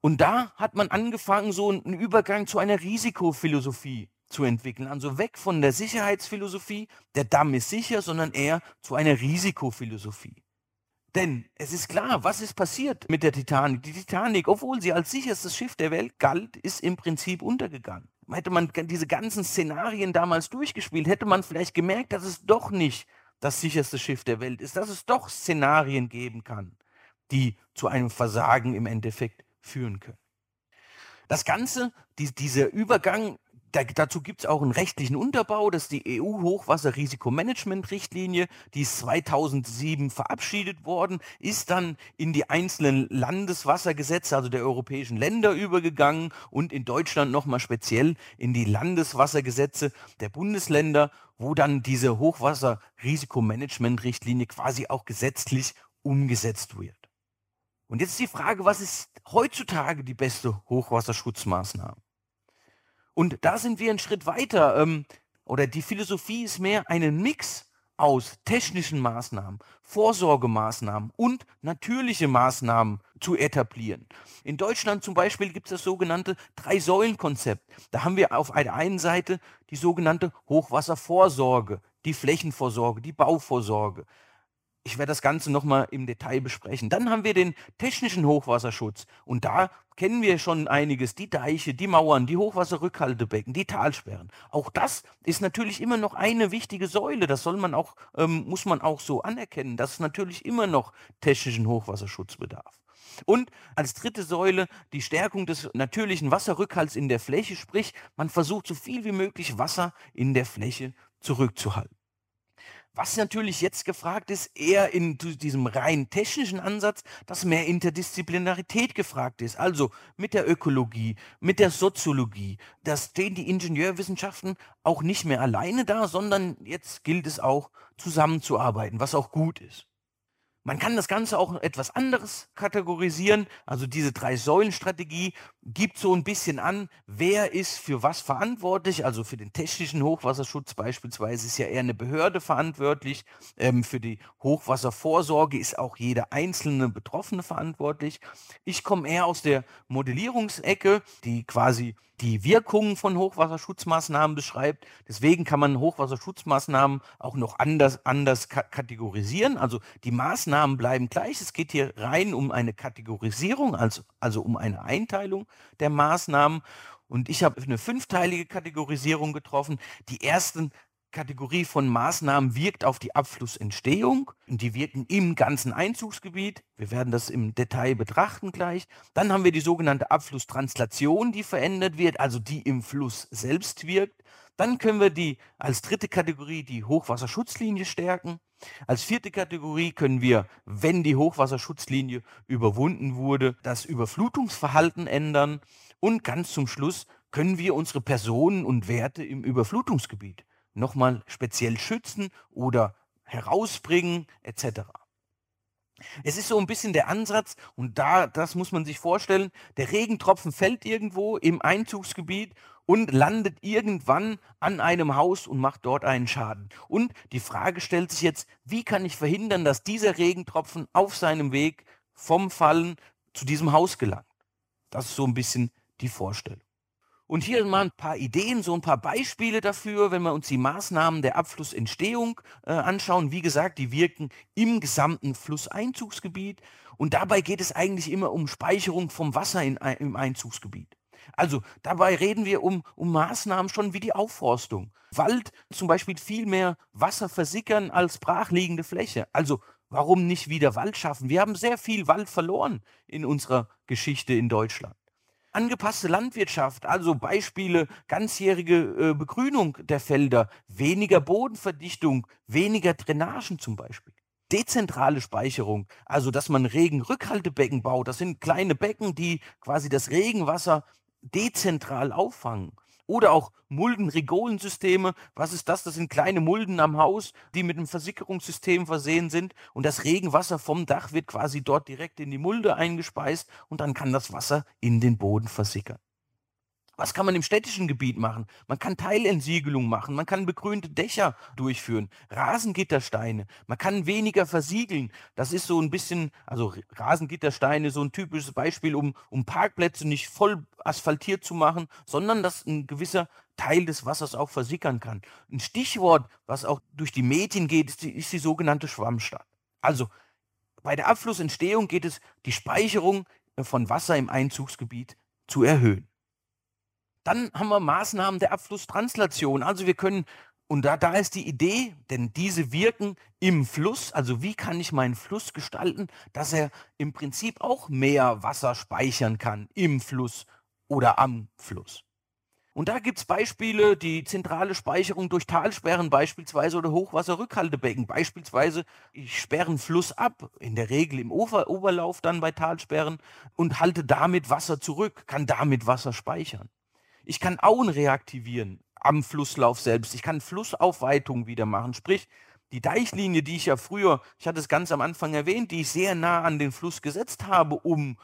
Und da hat man angefangen, so einen Übergang zu einer Risikophilosophie zu entwickeln. Also weg von der Sicherheitsphilosophie, der Damm ist sicher, sondern eher zu einer Risikophilosophie. Denn es ist klar, was ist passiert mit der Titanic? Die Titanic, obwohl sie als sicherstes Schiff der Welt galt, ist im Prinzip untergegangen. Hätte man diese ganzen Szenarien damals durchgespielt, hätte man vielleicht gemerkt, dass es doch nicht das sicherste Schiff der Welt ist, dass es doch Szenarien geben kann, die zu einem Versagen im Endeffekt führen können. Das Ganze, die, dieser Übergang da, dazu gibt es auch einen rechtlichen Unterbau, das ist die EU-Hochwasserrisikomanagement-Richtlinie, die ist 2007 verabschiedet worden, ist dann in die einzelnen Landeswassergesetze, also der europäischen Länder übergegangen und in Deutschland nochmal speziell in die Landeswassergesetze der Bundesländer, wo dann diese Hochwasserrisikomanagement-Richtlinie quasi auch gesetzlich umgesetzt wird. Und jetzt ist die Frage, was ist heutzutage die beste Hochwasserschutzmaßnahme? Und da sind wir einen Schritt weiter. Ähm, oder die Philosophie ist mehr einen Mix aus technischen Maßnahmen, Vorsorgemaßnahmen und natürliche Maßnahmen zu etablieren. In Deutschland zum Beispiel gibt es das sogenannte Drei-Säulen-Konzept. Da haben wir auf der einen Seite die sogenannte Hochwasservorsorge, die Flächenvorsorge, die Bauvorsorge. Ich werde das Ganze nochmal im Detail besprechen. Dann haben wir den technischen Hochwasserschutz. Und da kennen wir schon einiges. Die Deiche, die Mauern, die Hochwasserrückhaltebecken, die Talsperren. Auch das ist natürlich immer noch eine wichtige Säule. Das soll man auch, ähm, muss man auch so anerkennen, dass es natürlich immer noch technischen Hochwasserschutz bedarf. Und als dritte Säule die Stärkung des natürlichen Wasserrückhalts in der Fläche, sprich man versucht so viel wie möglich Wasser in der Fläche zurückzuhalten. Was natürlich jetzt gefragt ist, eher in diesem rein technischen Ansatz, dass mehr Interdisziplinarität gefragt ist. Also mit der Ökologie, mit der Soziologie. Da stehen die Ingenieurwissenschaften auch nicht mehr alleine da, sondern jetzt gilt es auch zusammenzuarbeiten, was auch gut ist. Man kann das Ganze auch etwas anderes kategorisieren. Also diese Drei-Säulen-Strategie gibt so ein bisschen an, wer ist für was verantwortlich. Also für den technischen Hochwasserschutz beispielsweise ist ja eher eine Behörde verantwortlich. Ähm, für die Hochwasservorsorge ist auch jeder einzelne Betroffene verantwortlich. Ich komme eher aus der Modellierungsecke, die quasi die Wirkungen von Hochwasserschutzmaßnahmen beschreibt. Deswegen kann man Hochwasserschutzmaßnahmen auch noch anders, anders ka kategorisieren. Also die Maßnahmen bleiben gleich. Es geht hier rein um eine Kategorisierung, also, also um eine Einteilung der Maßnahmen. Und ich habe eine fünfteilige Kategorisierung getroffen. Die ersten Kategorie von Maßnahmen wirkt auf die Abflussentstehung und die wirken im ganzen Einzugsgebiet. Wir werden das im Detail betrachten gleich. Dann haben wir die sogenannte Abflusstranslation, die verändert wird, also die im Fluss selbst wirkt. Dann können wir die als dritte Kategorie die Hochwasserschutzlinie stärken. Als vierte Kategorie können wir, wenn die Hochwasserschutzlinie überwunden wurde, das Überflutungsverhalten ändern. Und ganz zum Schluss können wir unsere Personen und Werte im Überflutungsgebiet nochmal speziell schützen oder herausbringen etc. Es ist so ein bisschen der Ansatz, und da, das muss man sich vorstellen, der Regentropfen fällt irgendwo im Einzugsgebiet und landet irgendwann an einem Haus und macht dort einen Schaden. Und die Frage stellt sich jetzt, wie kann ich verhindern, dass dieser Regentropfen auf seinem Weg vom Fallen zu diesem Haus gelangt? Das ist so ein bisschen die Vorstellung. Und hier mal ein paar Ideen, so ein paar Beispiele dafür, wenn wir uns die Maßnahmen der Abflussentstehung äh, anschauen. Wie gesagt, die wirken im gesamten Flusseinzugsgebiet. Und dabei geht es eigentlich immer um Speicherung vom Wasser in, im Einzugsgebiet. Also dabei reden wir um, um Maßnahmen schon wie die Aufforstung. Wald zum Beispiel viel mehr Wasser versickern als brachliegende Fläche. Also warum nicht wieder Wald schaffen? Wir haben sehr viel Wald verloren in unserer Geschichte in Deutschland angepasste Landwirtschaft, also Beispiele ganzjährige äh, Begrünung der Felder, weniger Bodenverdichtung, weniger Drainagen zum Beispiel. Dezentrale Speicherung, also dass man Regenrückhaltebecken baut. Das sind kleine Becken, die quasi das Regenwasser dezentral auffangen. Oder auch Mulden-Rigolensysteme. Was ist das? Das sind kleine Mulden am Haus, die mit einem Versickerungssystem versehen sind. Und das Regenwasser vom Dach wird quasi dort direkt in die Mulde eingespeist und dann kann das Wasser in den Boden versickern. Was kann man im städtischen Gebiet machen? Man kann Teilentsiegelung machen, man kann begrünte Dächer durchführen, Rasengittersteine, man kann weniger versiegeln. Das ist so ein bisschen, also Rasengittersteine, so ein typisches Beispiel, um, um Parkplätze nicht voll asphaltiert zu machen, sondern dass ein gewisser Teil des Wassers auch versickern kann. Ein Stichwort, was auch durch die Medien geht, ist die, ist die sogenannte Schwammstadt. Also bei der Abflussentstehung geht es, die Speicherung von Wasser im Einzugsgebiet zu erhöhen. Dann haben wir Maßnahmen der Abflusstranslation. Also wir können, und da, da ist die Idee, denn diese wirken im Fluss, also wie kann ich meinen Fluss gestalten, dass er im Prinzip auch mehr Wasser speichern kann im Fluss oder am Fluss. Und da gibt es Beispiele, die zentrale Speicherung durch Talsperren beispielsweise oder Hochwasserrückhaltebecken. Beispielsweise, ich sperre einen Fluss ab, in der Regel im Ober Oberlauf dann bei Talsperren und halte damit Wasser zurück, kann damit Wasser speichern. Ich kann Auen reaktivieren am Flusslauf selbst. Ich kann Flussaufweitung wieder machen. Sprich, die Deichlinie, die ich ja früher, ich hatte es ganz am Anfang erwähnt, die ich sehr nah an den Fluss gesetzt habe, um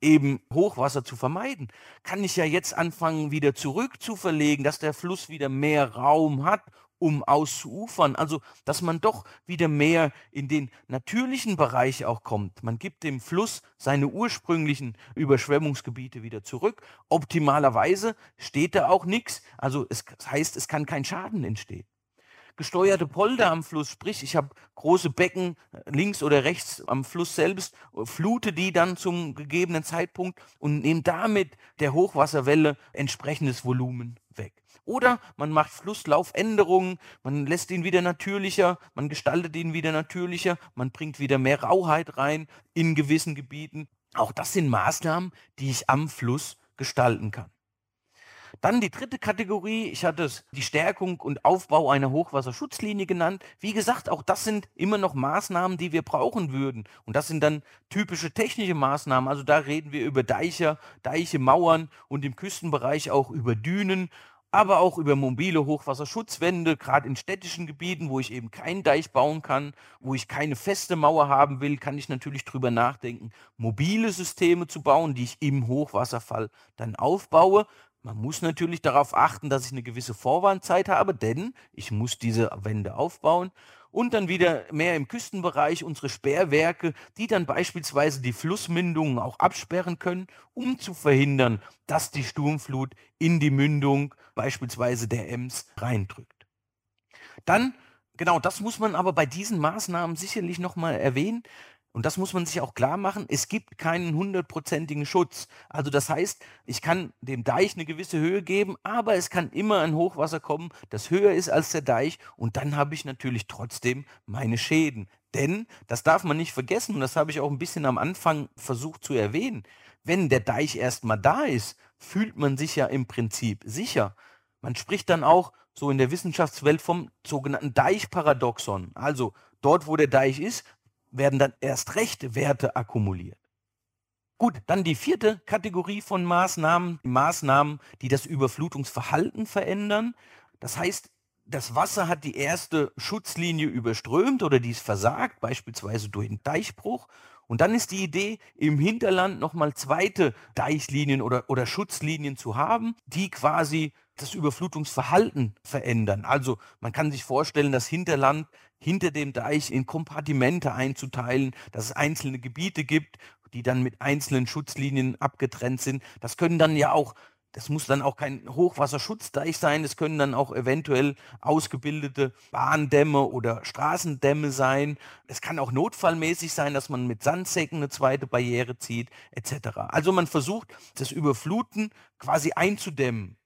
eben Hochwasser zu vermeiden, kann ich ja jetzt anfangen, wieder zurück zu verlegen, dass der Fluss wieder mehr Raum hat, um auszuufern. Also, dass man doch wieder mehr in den natürlichen Bereich auch kommt. Man gibt dem Fluss seine ursprünglichen Überschwemmungsgebiete wieder zurück. Optimalerweise steht da auch nichts. Also, es heißt, es kann kein Schaden entstehen. Gesteuerte Polder am Fluss, sprich, ich habe große Becken äh, links oder rechts am Fluss selbst, flute die dann zum gegebenen Zeitpunkt und nehme damit der Hochwasserwelle entsprechendes Volumen weg. Oder man macht Flusslaufänderungen, man lässt ihn wieder natürlicher, man gestaltet ihn wieder natürlicher, man bringt wieder mehr Rauheit rein in gewissen Gebieten. Auch das sind Maßnahmen, die ich am Fluss gestalten kann. Dann die dritte Kategorie, ich hatte es die Stärkung und Aufbau einer Hochwasserschutzlinie genannt. Wie gesagt, auch das sind immer noch Maßnahmen, die wir brauchen würden. Und das sind dann typische technische Maßnahmen. Also da reden wir über Deiche, Deiche, Mauern und im Küstenbereich auch über Dünen aber auch über mobile Hochwasserschutzwände, gerade in städtischen Gebieten, wo ich eben keinen Deich bauen kann, wo ich keine feste Mauer haben will, kann ich natürlich darüber nachdenken, mobile Systeme zu bauen, die ich im Hochwasserfall dann aufbaue. Man muss natürlich darauf achten, dass ich eine gewisse Vorwarnzeit habe, denn ich muss diese Wände aufbauen und dann wieder mehr im Küstenbereich unsere Sperrwerke, die dann beispielsweise die Flussmündungen auch absperren können, um zu verhindern, dass die Sturmflut in die Mündung beispielsweise der Ems reindrückt. Dann, genau, das muss man aber bei diesen Maßnahmen sicherlich nochmal erwähnen. Und das muss man sich auch klar machen. Es gibt keinen hundertprozentigen Schutz. Also das heißt, ich kann dem Deich eine gewisse Höhe geben, aber es kann immer ein Hochwasser kommen, das höher ist als der Deich. Und dann habe ich natürlich trotzdem meine Schäden. Denn, das darf man nicht vergessen, und das habe ich auch ein bisschen am Anfang versucht zu erwähnen, wenn der Deich erstmal da ist, fühlt man sich ja im Prinzip sicher. Man spricht dann auch so in der Wissenschaftswelt vom sogenannten Deichparadoxon. Also dort, wo der Deich ist, werden dann erst recht Werte akkumuliert. Gut, dann die vierte Kategorie von Maßnahmen, die Maßnahmen, die das Überflutungsverhalten verändern. Das heißt, das Wasser hat die erste Schutzlinie überströmt oder die ist versagt, beispielsweise durch einen Deichbruch. Und dann ist die Idee, im Hinterland nochmal zweite Deichlinien oder, oder Schutzlinien zu haben, die quasi das Überflutungsverhalten verändern. Also man kann sich vorstellen, das Hinterland hinter dem Deich in Kompartimente einzuteilen, dass es einzelne Gebiete gibt, die dann mit einzelnen Schutzlinien abgetrennt sind. Das können dann ja auch Das muss dann auch kein Hochwasserschutzdeich sein. Es können dann auch eventuell ausgebildete Bahndämme oder Straßendämme sein. Es kann auch notfallmäßig sein, dass man mit Sandsäcken eine zweite Barriere zieht, etc. Also man versucht, das Überfluten quasi einzudämmen.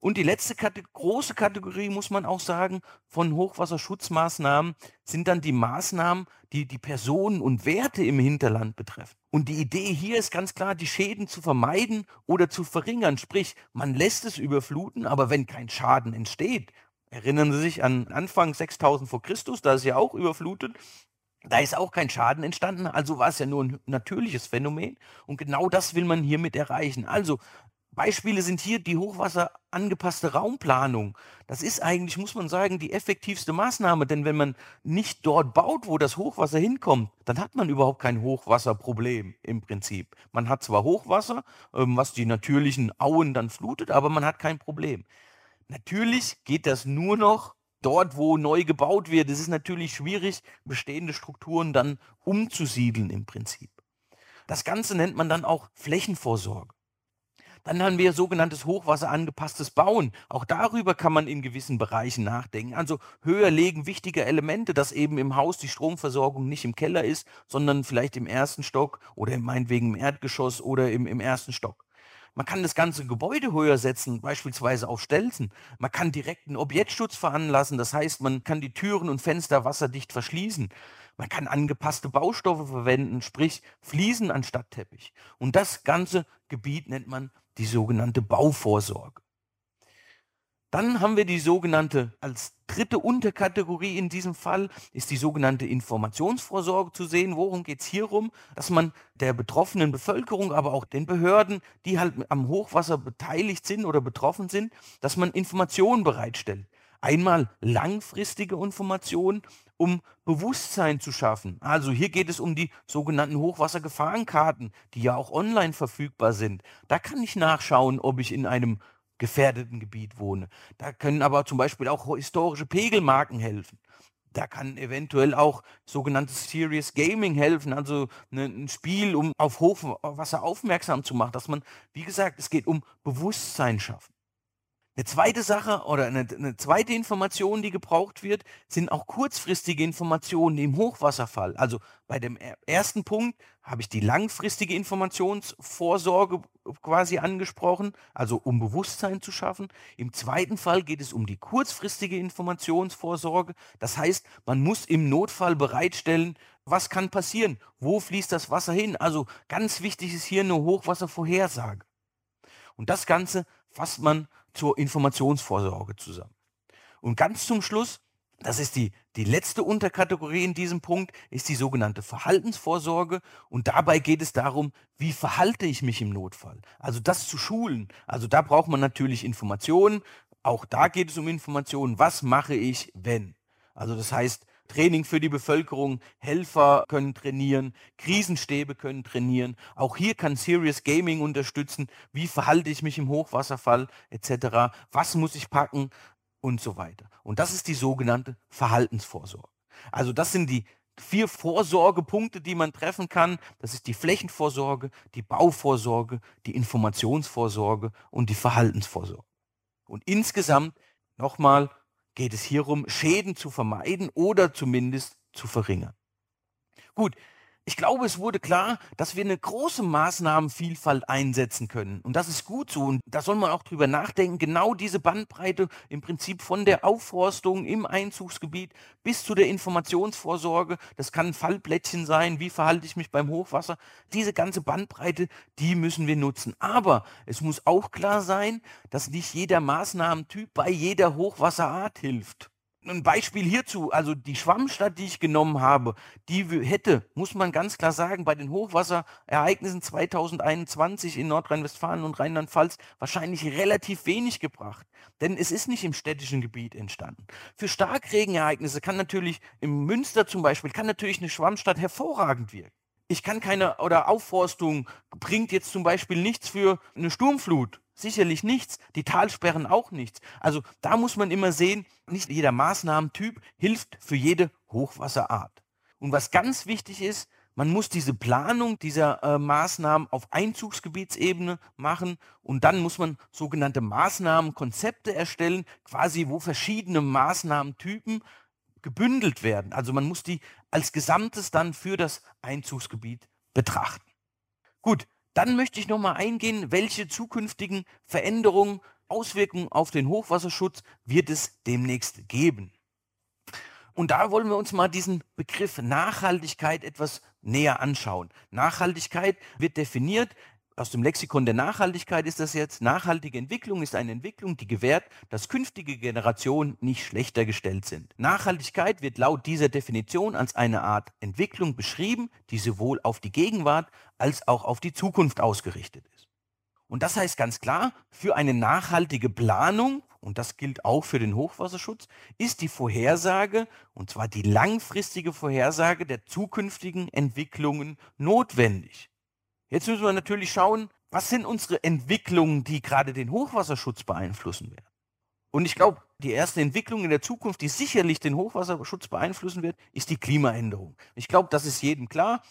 Und die letzte Kate große Kategorie, muss man auch sagen, von Hochwasserschutzmaßnahmen sind dann die Maßnahmen, die die Personen und Werte im Hinterland betreffen. Und die Idee hier ist ganz klar, die Schäden zu vermeiden oder zu verringern. Sprich, man lässt es überfluten, aber wenn kein Schaden entsteht, erinnern Sie sich an Anfang 6000 vor Christus, da ist ja auch überflutet, da ist auch kein Schaden entstanden, also war es ja nur ein natürliches Phänomen. Und genau das will man hiermit erreichen. Also Beispiele sind hier die hochwasserangepasste Raumplanung. Das ist eigentlich, muss man sagen, die effektivste Maßnahme, denn wenn man nicht dort baut, wo das Hochwasser hinkommt, dann hat man überhaupt kein Hochwasserproblem im Prinzip. Man hat zwar Hochwasser, ähm, was die natürlichen Auen dann flutet, aber man hat kein Problem. Natürlich geht das nur noch dort, wo neu gebaut wird. Es ist natürlich schwierig, bestehende Strukturen dann umzusiedeln im Prinzip. Das Ganze nennt man dann auch Flächenvorsorge. Dann haben wir sogenanntes hochwasserangepasstes Bauen. Auch darüber kann man in gewissen Bereichen nachdenken. Also höher legen wichtige Elemente, dass eben im Haus die Stromversorgung nicht im Keller ist, sondern vielleicht im ersten Stock oder meinetwegen im Erdgeschoss oder im, im ersten Stock. Man kann das ganze Gebäude höher setzen, beispielsweise auf Stelzen. Man kann direkten Objektschutz veranlassen, das heißt, man kann die Türen und Fenster wasserdicht verschließen. Man kann angepasste Baustoffe verwenden, sprich Fliesen anstatt Teppich. Und das ganze Gebiet nennt man die sogenannte Bauvorsorge. Dann haben wir die sogenannte, als dritte Unterkategorie in diesem Fall, ist die sogenannte Informationsvorsorge zu sehen. Worum geht es hier rum? Dass man der betroffenen Bevölkerung, aber auch den Behörden, die halt am Hochwasser beteiligt sind oder betroffen sind, dass man Informationen bereitstellt. Einmal langfristige Informationen, um Bewusstsein zu schaffen. Also hier geht es um die sogenannten Hochwassergefahrenkarten, die ja auch online verfügbar sind. Da kann ich nachschauen, ob ich in einem gefährdeten Gebiet wohne. Da können aber zum Beispiel auch historische Pegelmarken helfen. Da kann eventuell auch sogenanntes Serious Gaming helfen, also ne, ein Spiel, um auf Hochwasser aufmerksam zu machen, dass man, wie gesagt, es geht um Bewusstsein schaffen. Eine zweite Sache oder eine, eine, zweite Information, die gebraucht wird, sind auch kurzfristige Informationen im Hochwasserfall. Also bei dem ersten Punkt habe ich die langfristige Informationsvorsorge quasi angesprochen, also um Bewusstsein zu schaffen. Im zweiten Fall geht es um die kurzfristige Informationsvorsorge. Das heißt, man muss im Notfall bereitstellen, was kann passieren, wo fließt das Wasser hin. Also ganz wichtig ist hier eine Hochwasservorhersage. Und das Ganze fasst man zur Informationsvorsorge zusammen. Und ganz zum Schluss, das ist die, die letzte Unterkategorie in diesem Punkt, ist die sogenannte Verhaltensvorsorge. Und dabei geht es darum, wie verhalte ich mich im Notfall? Also das zu schulen. Also da braucht man natürlich Informationen. Auch da geht es um Informationen. Was mache ich, wenn? Also das heißt, Training für die Bevölkerung, Helfer können trainieren, Krisenstäbe können trainieren. Auch hier kann Serious Gaming unterstützen. Wie verhalte ich mich im Hochwasserfall etc. Was muss ich packen und so weiter. Und das ist die sogenannte Verhaltensvorsorge. Also das sind die vier Vorsorgepunkte, die man treffen kann. Das ist die Flächenvorsorge, die Bauvorsorge, die Informationsvorsorge und die Verhaltensvorsorge. Und insgesamt nochmal geht es hierum, Schäden zu vermeiden oder zumindest zu verringern. Gut, ich glaube, es wurde klar, dass wir eine große Maßnahmenvielfalt einsetzen können. Und das ist gut so. Und da soll man auch drüber nachdenken, genau diese Bandbreite im Prinzip von der Aufforstung im Einzugsgebiet bis zu der Informationsvorsorge. Das kann ein Fallplättchen sein. Wie verhalte ich mich beim Hochwasser? Diese ganze Bandbreite, die müssen wir nutzen. Aber es muss auch klar sein, dass nicht jeder Maßnahmentyp bei jeder Hochwasserart hilft ein Beispiel hierzu, also die Schwammstadt, die ich genommen habe, die hätte, muss man ganz klar sagen, bei den Hochwasserereignissen 2021 in Nordrhein-Westfalen und Rheinland-Pfalz wahrscheinlich relativ wenig gebracht. Denn es ist nicht im städtischen Gebiet entstanden. Für Starkregenereignisse kann natürlich, im Münster zum Beispiel, kann natürlich eine Schwammstadt hervorragend wirken. Ich kann keine, oder Aufforstung bringt jetzt zum Beispiel nichts für eine Sturmflut sicherlich nichts, die Talsperren auch nichts. Also da muss man immer sehen, nicht jeder Maßnahmentyp hilft für jede Hochwasserart. Und was ganz wichtig ist, man muss diese Planung dieser äh, Maßnahmen auf Einzugsgebietsebene machen und dann muss man sogenannte Maßnahmenkonzepte erstellen, quasi wo verschiedene Maßnahmentypen gebündelt werden. Also man muss die als Gesamtes dann für das Einzugsgebiet betrachten. Gut, dann möchte ich nochmal eingehen, welche zukünftigen Veränderungen, Auswirkungen auf den Hochwasserschutz wird es demnächst geben. Und da wollen wir uns mal diesen Begriff Nachhaltigkeit etwas näher anschauen. Nachhaltigkeit wird definiert aus dem Lexikon der Nachhaltigkeit ist das jetzt, nachhaltige Entwicklung ist eine Entwicklung, die gewährt, dass künftige Generationen nicht schlechter gestellt sind. Nachhaltigkeit wird laut dieser Definition als eine Art Entwicklung beschrieben, die sowohl auf die Gegenwart als auch auf die Zukunft ausgerichtet ist. Und das heißt ganz klar, für eine nachhaltige Planung, und das gilt auch für den Hochwasserschutz, ist die Vorhersage, und zwar die langfristige Vorhersage der zukünftigen Entwicklungen notwendig. Jetzt müssen wir natürlich schauen, was sind unsere Entwicklungen, die gerade den Hochwasserschutz beeinflussen werden. Und ich glaube, die erste Entwicklung in der Zukunft, die sicherlich den Hochwasserschutz beeinflussen wird, ist die Klimaänderung. Ich glaube, das ist jedem klar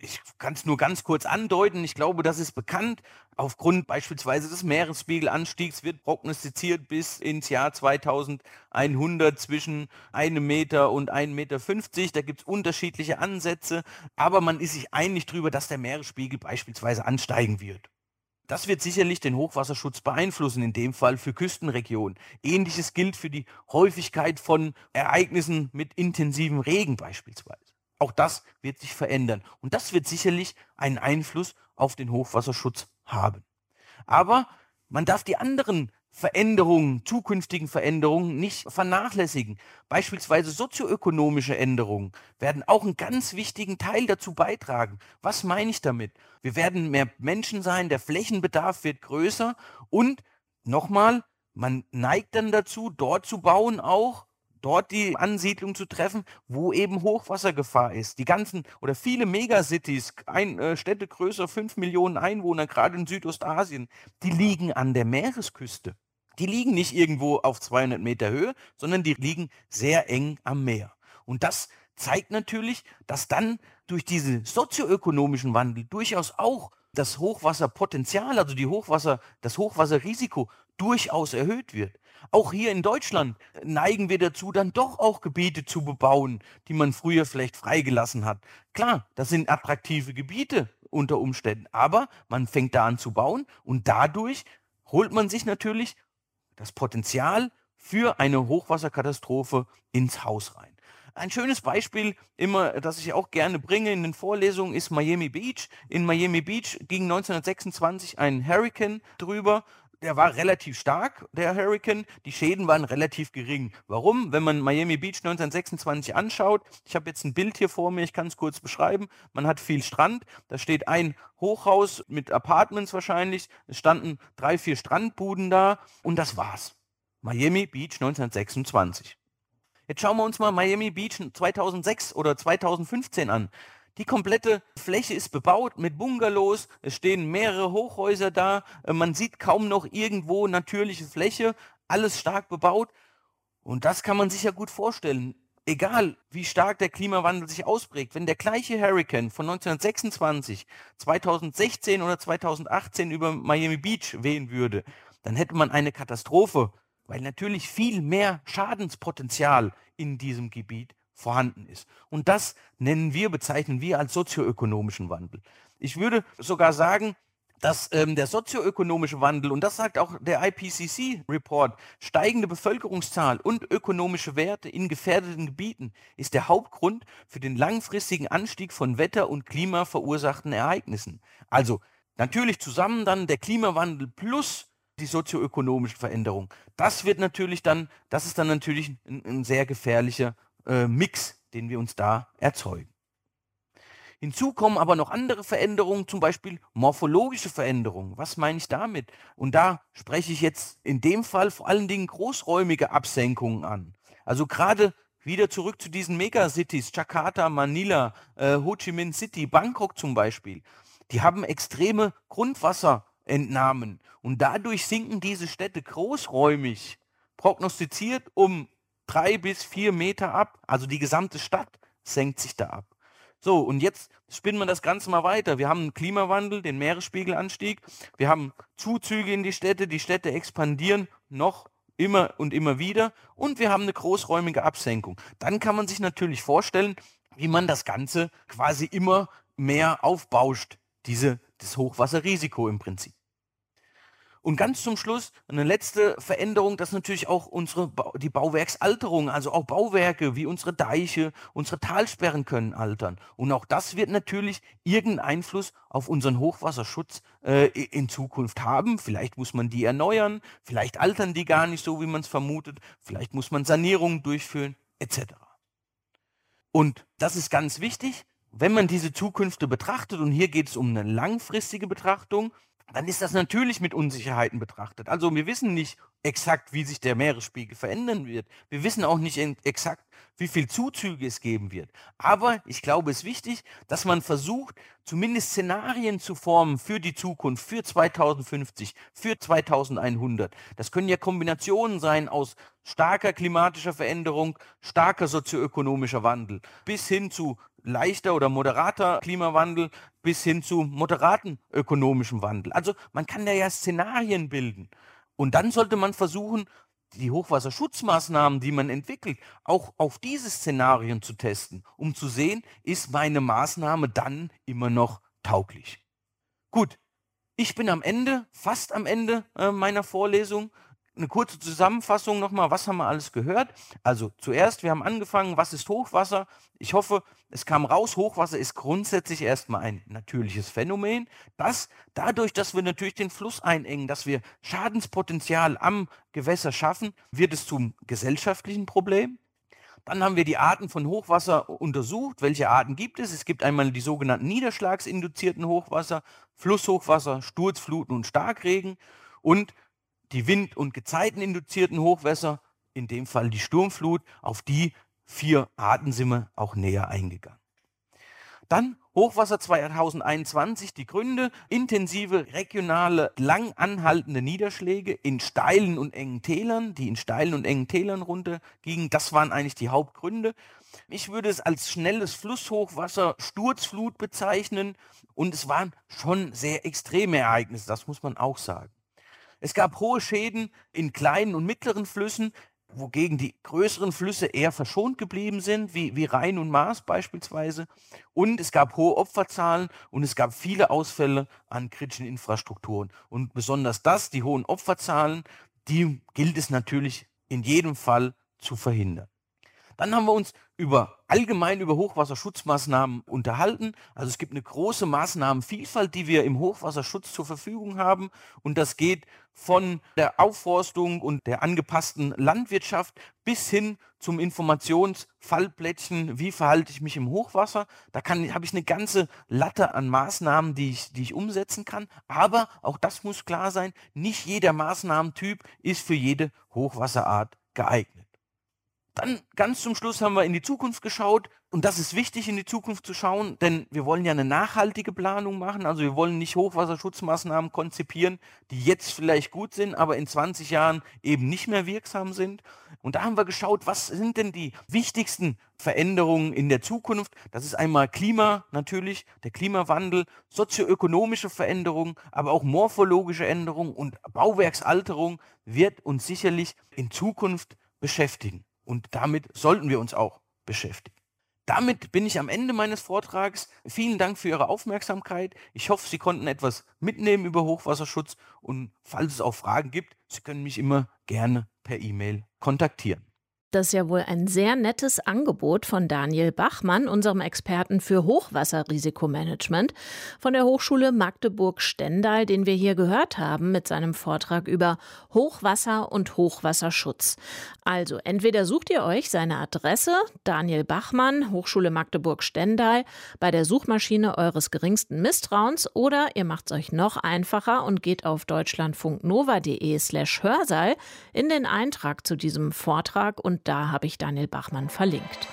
ich kann es nur ganz kurz andeuten. Ich glaube, das ist bekannt. Aufgrund beispielsweise des Meeresspiegelanstiegs wird prognostiziert bis ins Jahr 2100 zwischen einem Meter und 1,50 Meter. Da gibt es unterschiedliche Ansätze, aber man ist sich einig darüber, dass der Meeresspiegel beispielsweise ansteigen wird. Das wird sicherlich den Hochwasserschutz beeinflussen, in dem Fall für Küstenregionen. Ähnliches gilt für die Häufigkeit von Ereignissen mit intensivem Regen beispielsweise. Auch das wird sich verändern. Und das wird sicherlich einen Einfluss auf den Hochwasserschutz haben. Aber man darf die anderen Veränderungen, zukünftigen Veränderungen nicht vernachlässigen. Beispielsweise sozioökonomische Änderungen werden auch einen ganz wichtigen Teil dazu beitragen. Was meine ich damit? Wir werden mehr Menschen sein, der Flächenbedarf wird größer und nochmal, man neigt dann dazu, dort zu bauen auch, dort die Ansiedlung zu treffen, wo eben Hochwassergefahr ist. Die ganzen oder viele Megacities, ein, äh, Städte größer 5 Millionen Einwohner, gerade in Südostasien, die liegen an der Meeresküste. Die liegen nicht irgendwo auf 200 Meter Höhe, sondern die liegen sehr eng am Meer. Und das zeigt natürlich, dass dann durch diesen sozioökonomischen Wandel durchaus auch das Hochwasserpotenzial, also die Hochwasser, das Hochwasserrisiko durchaus erhöht wird. Auch hier in Deutschland neigen wir dazu, dann doch auch Gebiete zu bebauen, die man früher vielleicht freigelassen hat. Klar, das sind attraktive Gebiete unter Umständen, aber man fängt da an zu bauen und dadurch holt man sich natürlich das Potenzial für eine Hochwasserkatastrophe ins Haus rein. Ein schönes Beispiel, immer, das ich auch gerne bringe in den Vorlesungen, ist Miami Beach. In Miami Beach ging 1926 ein Hurricane drüber der war relativ stark, der Hurricane. Die Schäden waren relativ gering. Warum? Wenn man Miami Beach 1926 anschaut, ich habe jetzt ein Bild hier vor mir, ich kann es kurz beschreiben. Man hat viel Strand, da steht ein Hochhaus mit Apartments wahrscheinlich. Es standen drei, vier Strandbuden da und das war's. Miami Beach 1926. Jetzt schauen wir uns mal Miami Beach 2006 oder 2015 an. Die komplette Fläche ist bebaut mit Bungalows, es stehen mehrere Hochhäuser da, äh, man sieht kaum noch irgendwo natürliche Fläche, alles stark bebaut. Und das kann man sich ja gut vorstellen. Egal, wie stark der Klimawandel sich ausprägt, wenn der gleiche Hurricane von 1926, 2016 oder 2018 über Miami Beach wehen würde, dann hätte man eine Katastrophe, weil natürlich viel mehr Schadenspotenzial in diesem Gebiet vorhanden ist. Und das nennen wir, bezeichnen wir als sozioökonomischen Wandel. Ich würde sogar sagen, dass ähm, der sozioökonomische Wandel, und das sagt auch der IPCC-Report, steigende Bevölkerungszahl und ökonomische Werte in gefährdeten Gebieten ist der Hauptgrund für den langfristigen Anstieg von Wetter- und klimaverursachten Ereignissen. Also natürlich zusammen dann der Klimawandel plus die sozioökonomische Veränderung. Das wird natürlich dann, das ist dann natürlich ein, ein sehr gefährlicher äh, Mix, den wir uns da erzeugen. Hinzu kommen aber noch andere Veränderungen, zum Beispiel morphologische Veränderungen. Was meine ich damit? Und da spreche ich jetzt in dem Fall vor allen Dingen großräumige Absenkungen an. Also gerade wieder zurück zu diesen Megacities, Jakarta, Manila, äh, Ho Chi Minh City, Bangkok zum Beispiel. Die haben extreme Grundwasserentnahmen und dadurch sinken diese Städte großräumig prognostiziert um drei bis vier Meter ab. Also die gesamte Stadt senkt sich da ab. So, und jetzt spinnen wir das Ganze mal weiter. Wir haben einen Klimawandel, den Meeresspiegelanstieg. Wir haben Zuzüge in die Städte. Die Städte expandieren noch immer und immer wieder. Und wir haben eine großräumige Absenkung. Dann kann man sich natürlich vorstellen, wie man das Ganze quasi immer mehr aufbauscht. Diese, das Hochwasserrisiko im Prinzip. Und ganz zum Schluss eine letzte Veränderung, das ist natürlich auch unsere ba die Bauwerksalterung, also auch Bauwerke wie unsere Deiche, unsere Talsperren können altern. Und auch das wird natürlich irgendeinen Einfluss auf unseren Hochwasserschutz äh, in Zukunft haben. Vielleicht muss man die erneuern, vielleicht altern die gar nicht so, wie man es vermutet, vielleicht muss man Sanierungen durchführen, etc. Und das ist ganz wichtig, wenn man diese Zukünfte betrachtet, und hier geht es um eine langfristige Betrachtung, dann ist das natürlich mit Unsicherheiten betrachtet. Also wir wissen nicht exakt, wie sich der Meeresspiegel verändern wird. Wir wissen auch nicht exakt, wie viel Zuzüge es geben wird. Aber ich glaube, es ist wichtig, dass man versucht, zumindest Szenarien zu formen für die Zukunft, für 2050, für 2100. Das können ja Kombinationen sein aus starker klimatischer Veränderung, starker sozioökonomischer Wandel, bis hin zu leichter oder moderater Klimawandel bis hin zu moderaten ökonomischem Wandel. Also man kann da ja Szenarien bilden. Und dann sollte man versuchen, die Hochwasserschutzmaßnahmen, die man entwickelt, auch auf diese Szenarien zu testen, um zu sehen, ist meine Maßnahme dann immer noch tauglich. Gut, ich bin am Ende, fast am Ende äh, meiner Vorlesung eine kurze Zusammenfassung nochmal, was haben wir alles gehört? Also zuerst, wir haben angefangen, was ist Hochwasser? Ich hoffe, es kam raus, Hochwasser ist grundsätzlich erstmal ein natürliches Phänomen, das dadurch, dass wir natürlich den Fluss einengen, dass wir Schadenspotenzial am Gewässer schaffen, wird es zum gesellschaftlichen Problem. Dann haben wir die Arten von Hochwasser untersucht. Welche Arten gibt es? Es gibt einmal die sogenannten niederschlagsinduzierten Hochwasser, Flusshochwasser, Sturzfluten und Starkregen. Und die Wind- und Gezeiteninduzierten Hochwässer, in dem Fall die Sturmflut, auf die vier Arten sind wir auch näher eingegangen. Dann Hochwasser 2021, die Gründe, intensive, regionale, lang anhaltende Niederschläge in steilen und engen Tälern, die in steilen und engen Tälern runtergingen. Das waren eigentlich die Hauptgründe. Ich würde es als schnelles Flusshochwasser, Sturzflut bezeichnen und es waren schon sehr extreme Ereignisse, das muss man auch sagen. Es gab hohe Schäden in kleinen und mittleren Flüssen, wogegen die größeren Flüsse eher verschont geblieben sind, wie, wie Rhein und Maas beispielsweise. Und es gab hohe Opferzahlen und es gab viele Ausfälle an kritischen Infrastrukturen. Und besonders das, die hohen Opferzahlen, die gilt es natürlich in jedem Fall zu verhindern. Dann haben wir uns über allgemein über Hochwasserschutzmaßnahmen unterhalten. Also es gibt eine große Maßnahmenvielfalt, die wir im Hochwasserschutz zur Verfügung haben. Und das geht von der Aufforstung und der angepassten Landwirtschaft bis hin zum Informationsfallplättchen, wie verhalte ich mich im Hochwasser. Da habe ich eine ganze Latte an Maßnahmen, die ich, die ich umsetzen kann. Aber auch das muss klar sein, nicht jeder Maßnahmentyp ist für jede Hochwasserart geeignet. Dann ganz zum Schluss haben wir in die Zukunft geschaut und das ist wichtig, in die Zukunft zu schauen, denn wir wollen ja eine nachhaltige Planung machen. Also wir wollen nicht Hochwasserschutzmaßnahmen konzipieren, die jetzt vielleicht gut sind, aber in 20 Jahren eben nicht mehr wirksam sind. Und da haben wir geschaut, was sind denn die wichtigsten Veränderungen in der Zukunft? Das ist einmal Klima natürlich, der Klimawandel, sozioökonomische Veränderungen, aber auch morphologische Änderungen und Bauwerksalterung wird uns sicherlich in Zukunft beschäftigen. Und damit sollten wir uns auch beschäftigen. Damit bin ich am Ende meines Vortrags. Vielen Dank für Ihre Aufmerksamkeit. Ich hoffe, Sie konnten etwas mitnehmen über Hochwasserschutz. Und falls es auch Fragen gibt, Sie können mich immer gerne per E-Mail kontaktieren. Das ist ja wohl ein sehr nettes Angebot von Daniel Bachmann, unserem Experten für Hochwasserrisikomanagement von der Hochschule Magdeburg-Stendal, den wir hier gehört haben mit seinem Vortrag über Hochwasser und Hochwasserschutz. Also entweder sucht ihr euch seine Adresse Daniel Bachmann, Hochschule Magdeburg-Stendal, bei der Suchmaschine eures geringsten Misstrauens oder ihr macht es euch noch einfacher und geht auf deutschlandfunknova.de slash Hörsaal in den Eintrag zu diesem Vortrag und und da habe ich Daniel Bachmann verlinkt.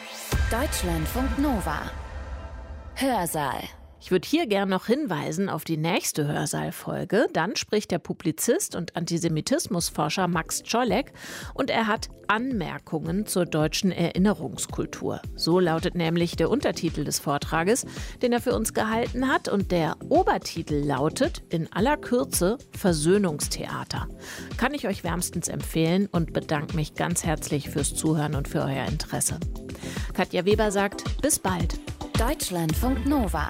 Deutschlandfunk Nova. Hörsaal. Ich würde hier gern noch hinweisen auf die nächste Hörsaalfolge. Dann spricht der Publizist und Antisemitismusforscher Max Czolek und er hat Anmerkungen zur deutschen Erinnerungskultur. So lautet nämlich der Untertitel des Vortrages, den er für uns gehalten hat und der Obertitel lautet in aller Kürze Versöhnungstheater. Kann ich euch wärmstens empfehlen und bedanke mich ganz herzlich fürs Zuhören und für euer Interesse. Katja Weber sagt, bis bald. Deutschlandfunk Nova.